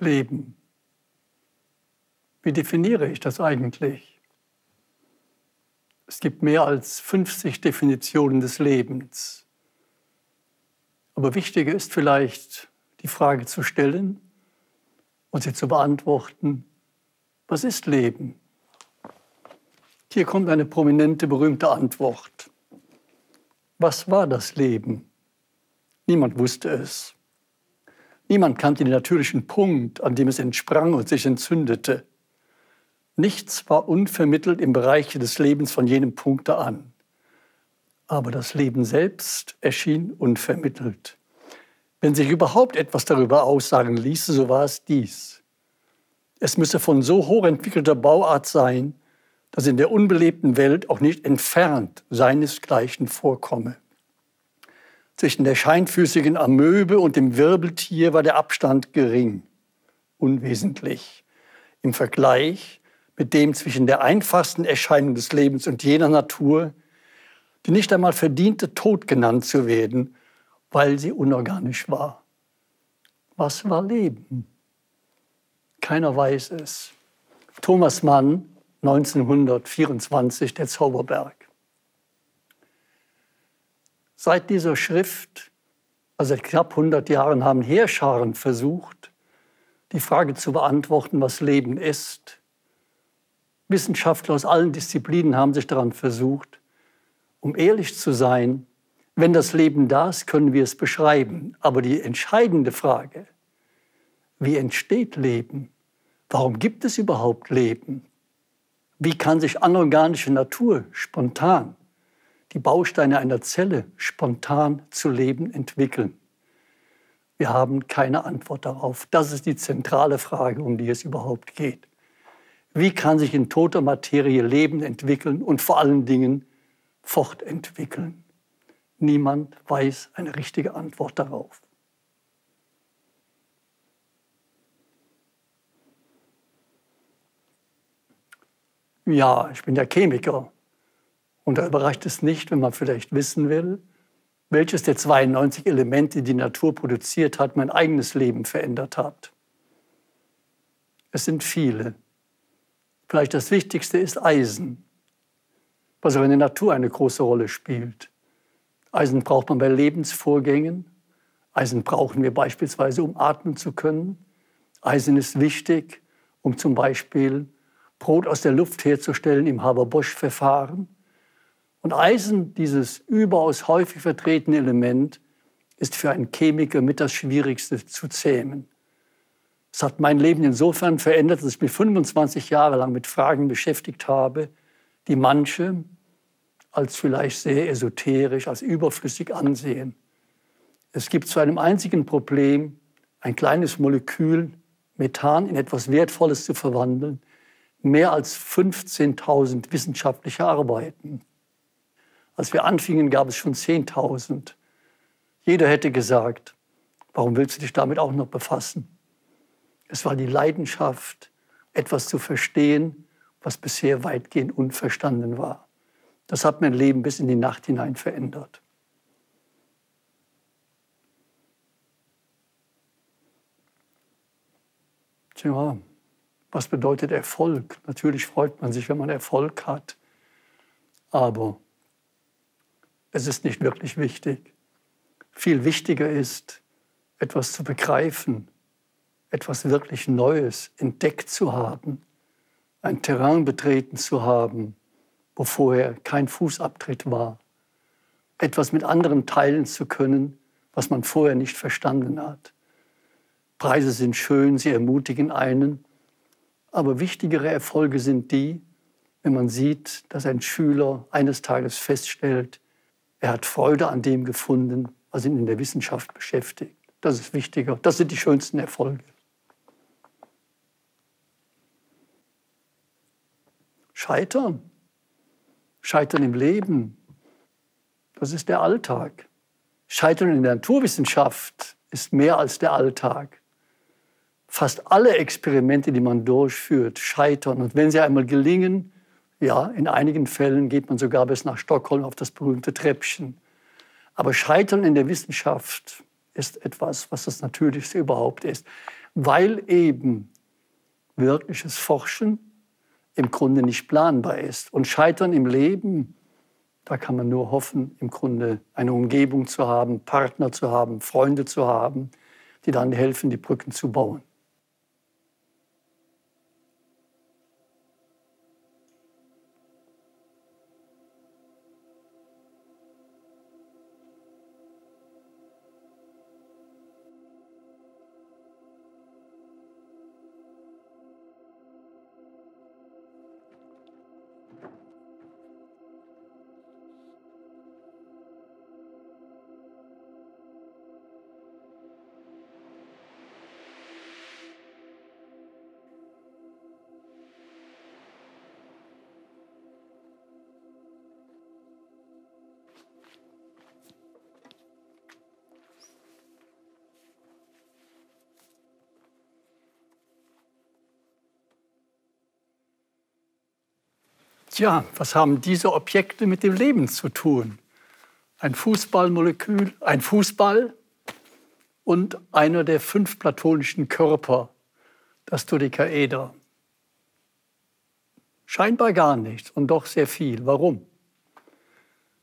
Leben. Wie definiere ich das eigentlich? Es gibt mehr als 50 Definitionen des Lebens. Aber wichtiger ist vielleicht die Frage zu stellen und sie zu beantworten, was ist Leben? Hier kommt eine prominente, berühmte Antwort. Was war das Leben? Niemand wusste es. Niemand kannte den natürlichen Punkt, an dem es entsprang und sich entzündete. Nichts war unvermittelt im Bereich des Lebens von jenem Punkte an. Aber das Leben selbst erschien unvermittelt. Wenn sich überhaupt etwas darüber aussagen ließe, so war es dies. Es müsse von so hochentwickelter Bauart sein, dass in der unbelebten Welt auch nicht entfernt seinesgleichen vorkomme. Zwischen der scheinfüßigen Amöbe und dem Wirbeltier war der Abstand gering, unwesentlich. Im Vergleich mit dem zwischen der einfachsten Erscheinung des Lebens und jener Natur, die nicht einmal verdiente, tot genannt zu werden, weil sie unorganisch war. Was war Leben? Keiner weiß es. Thomas Mann, 1924, der Zauberberg. Seit dieser Schrift, also seit knapp 100 Jahren, haben Heerscharen versucht, die Frage zu beantworten, was Leben ist. Wissenschaftler aus allen Disziplinen haben sich daran versucht. Um ehrlich zu sein, wenn das Leben da ist, können wir es beschreiben. Aber die entscheidende Frage, wie entsteht Leben? Warum gibt es überhaupt Leben? Wie kann sich anorganische Natur spontan die Bausteine einer Zelle spontan zu leben entwickeln? Wir haben keine Antwort darauf. Das ist die zentrale Frage, um die es überhaupt geht. Wie kann sich in toter Materie Leben entwickeln und vor allen Dingen fortentwickeln? Niemand weiß eine richtige Antwort darauf. Ja, ich bin ja Chemiker. Und da überrascht es nicht, wenn man vielleicht wissen will, welches der 92 Elemente, die die Natur produziert hat, mein eigenes Leben verändert hat. Es sind viele. Vielleicht das Wichtigste ist Eisen, was auch in der Natur eine große Rolle spielt. Eisen braucht man bei Lebensvorgängen. Eisen brauchen wir beispielsweise, um atmen zu können. Eisen ist wichtig, um zum Beispiel Brot aus der Luft herzustellen im Haber-Bosch-Verfahren. Und Eisen, dieses überaus häufig vertretene Element, ist für einen Chemiker mit das Schwierigste zu zähmen. Es hat mein Leben insofern verändert, dass ich mich 25 Jahre lang mit Fragen beschäftigt habe, die manche als vielleicht sehr esoterisch, als überflüssig ansehen. Es gibt zu einem einzigen Problem, ein kleines Molekül Methan in etwas Wertvolles zu verwandeln, mehr als 15.000 wissenschaftliche Arbeiten. Als wir anfingen, gab es schon 10.000. Jeder hätte gesagt, warum willst du dich damit auch noch befassen? Es war die Leidenschaft, etwas zu verstehen, was bisher weitgehend unverstanden war. Das hat mein Leben bis in die Nacht hinein verändert. Tja, was bedeutet Erfolg? Natürlich freut man sich, wenn man Erfolg hat. Aber es ist nicht wirklich wichtig. Viel wichtiger ist, etwas zu begreifen, etwas wirklich Neues entdeckt zu haben, ein Terrain betreten zu haben, wo vorher kein Fußabtritt war, etwas mit anderen teilen zu können, was man vorher nicht verstanden hat. Preise sind schön, sie ermutigen einen, aber wichtigere Erfolge sind die, wenn man sieht, dass ein Schüler eines Tages feststellt, er hat Freude an dem gefunden, was ihn in der Wissenschaft beschäftigt. Das ist wichtiger. Das sind die schönsten Erfolge. Scheitern. Scheitern im Leben. Das ist der Alltag. Scheitern in der Naturwissenschaft ist mehr als der Alltag. Fast alle Experimente, die man durchführt, scheitern. Und wenn sie einmal gelingen, ja, in einigen Fällen geht man sogar bis nach Stockholm auf das berühmte Treppchen. Aber Scheitern in der Wissenschaft ist etwas, was das Natürlichste überhaupt ist, weil eben wirkliches Forschen im Grunde nicht planbar ist. Und Scheitern im Leben, da kann man nur hoffen, im Grunde eine Umgebung zu haben, Partner zu haben, Freunde zu haben, die dann helfen, die Brücken zu bauen. Tja, was haben diese Objekte mit dem Leben zu tun? Ein Fußballmolekül, ein Fußball und einer der fünf platonischen Körper, das Dodekaeder. Scheinbar gar nichts und doch sehr viel. Warum?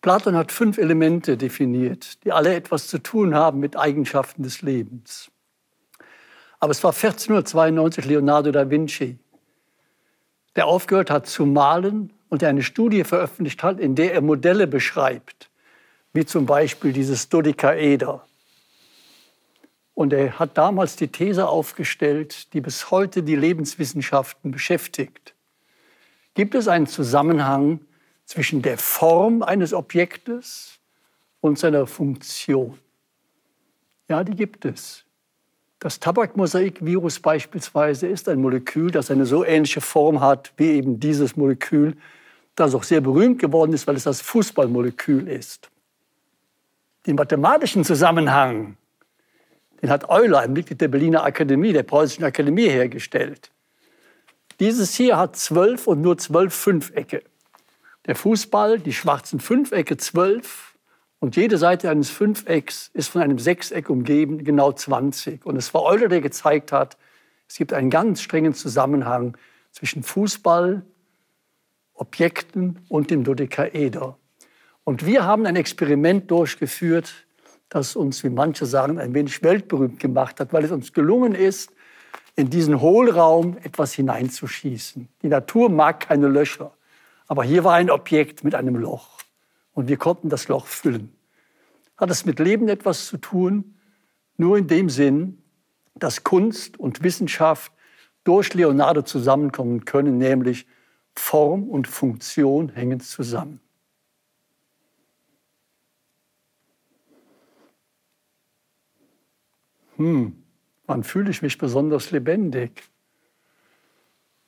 Platon hat fünf Elemente definiert, die alle etwas zu tun haben mit Eigenschaften des Lebens. Aber es war 1492 Leonardo da Vinci, der aufgehört hat zu malen und eine Studie veröffentlicht hat, in der er Modelle beschreibt, wie zum Beispiel dieses Dodekaeder. Und er hat damals die These aufgestellt, die bis heute die Lebenswissenschaften beschäftigt. Gibt es einen Zusammenhang zwischen der Form eines Objektes und seiner Funktion? Ja, die gibt es. Das Tabakmosaikvirus beispielsweise ist ein Molekül, das eine so ähnliche Form hat wie eben dieses Molekül, das auch sehr berühmt geworden ist, weil es das Fußballmolekül ist. Den mathematischen Zusammenhang, den hat Euler, ein Mitglied der Berliner Akademie, der Preußischen Akademie, hergestellt. Dieses hier hat zwölf und nur zwölf Fünfecke. Der Fußball, die schwarzen Fünfecke zwölf und jede Seite eines Fünfecks ist von einem Sechseck umgeben, genau 20. Und es war Euler, der gezeigt hat, es gibt einen ganz strengen Zusammenhang zwischen Fußball, Objekten und dem Dodekaeder. Und wir haben ein Experiment durchgeführt, das uns, wie manche sagen, ein wenig weltberühmt gemacht hat, weil es uns gelungen ist, in diesen Hohlraum etwas hineinzuschießen. Die Natur mag keine Löcher, aber hier war ein Objekt mit einem Loch und wir konnten das Loch füllen. Hat es mit Leben etwas zu tun? Nur in dem Sinn, dass Kunst und Wissenschaft durch Leonardo zusammenkommen können, nämlich Form und Funktion hängen zusammen. Hm, wann fühle ich mich besonders lebendig?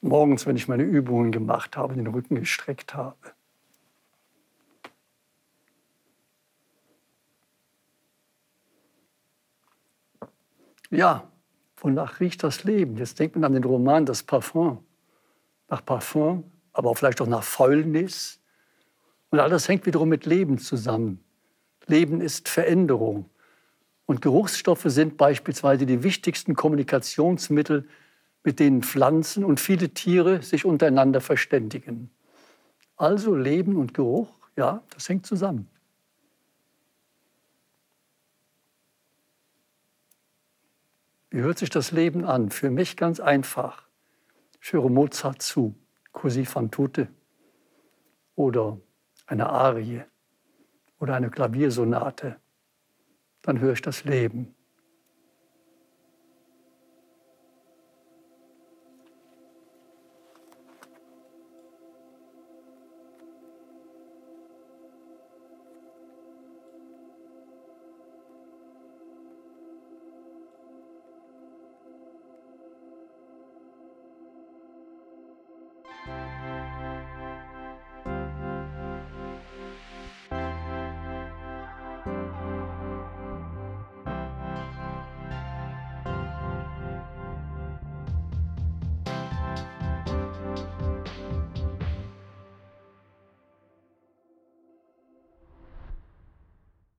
Morgens, wenn ich meine Übungen gemacht habe, den Rücken gestreckt habe. Ja, wonach riecht das Leben? Jetzt denkt man an den Roman Das Parfum nach Parfum, aber auch vielleicht auch nach Fäulnis. Und all das hängt wiederum mit Leben zusammen. Leben ist Veränderung. Und Geruchsstoffe sind beispielsweise die wichtigsten Kommunikationsmittel, mit denen Pflanzen und viele Tiere sich untereinander verständigen. Also Leben und Geruch, ja, das hängt zusammen. Wie hört sich das Leben an? Für mich ganz einfach. Ich höre Mozart zu. Così fan tutte. Oder eine Arie. Oder eine Klaviersonate, dann höre ich das Leben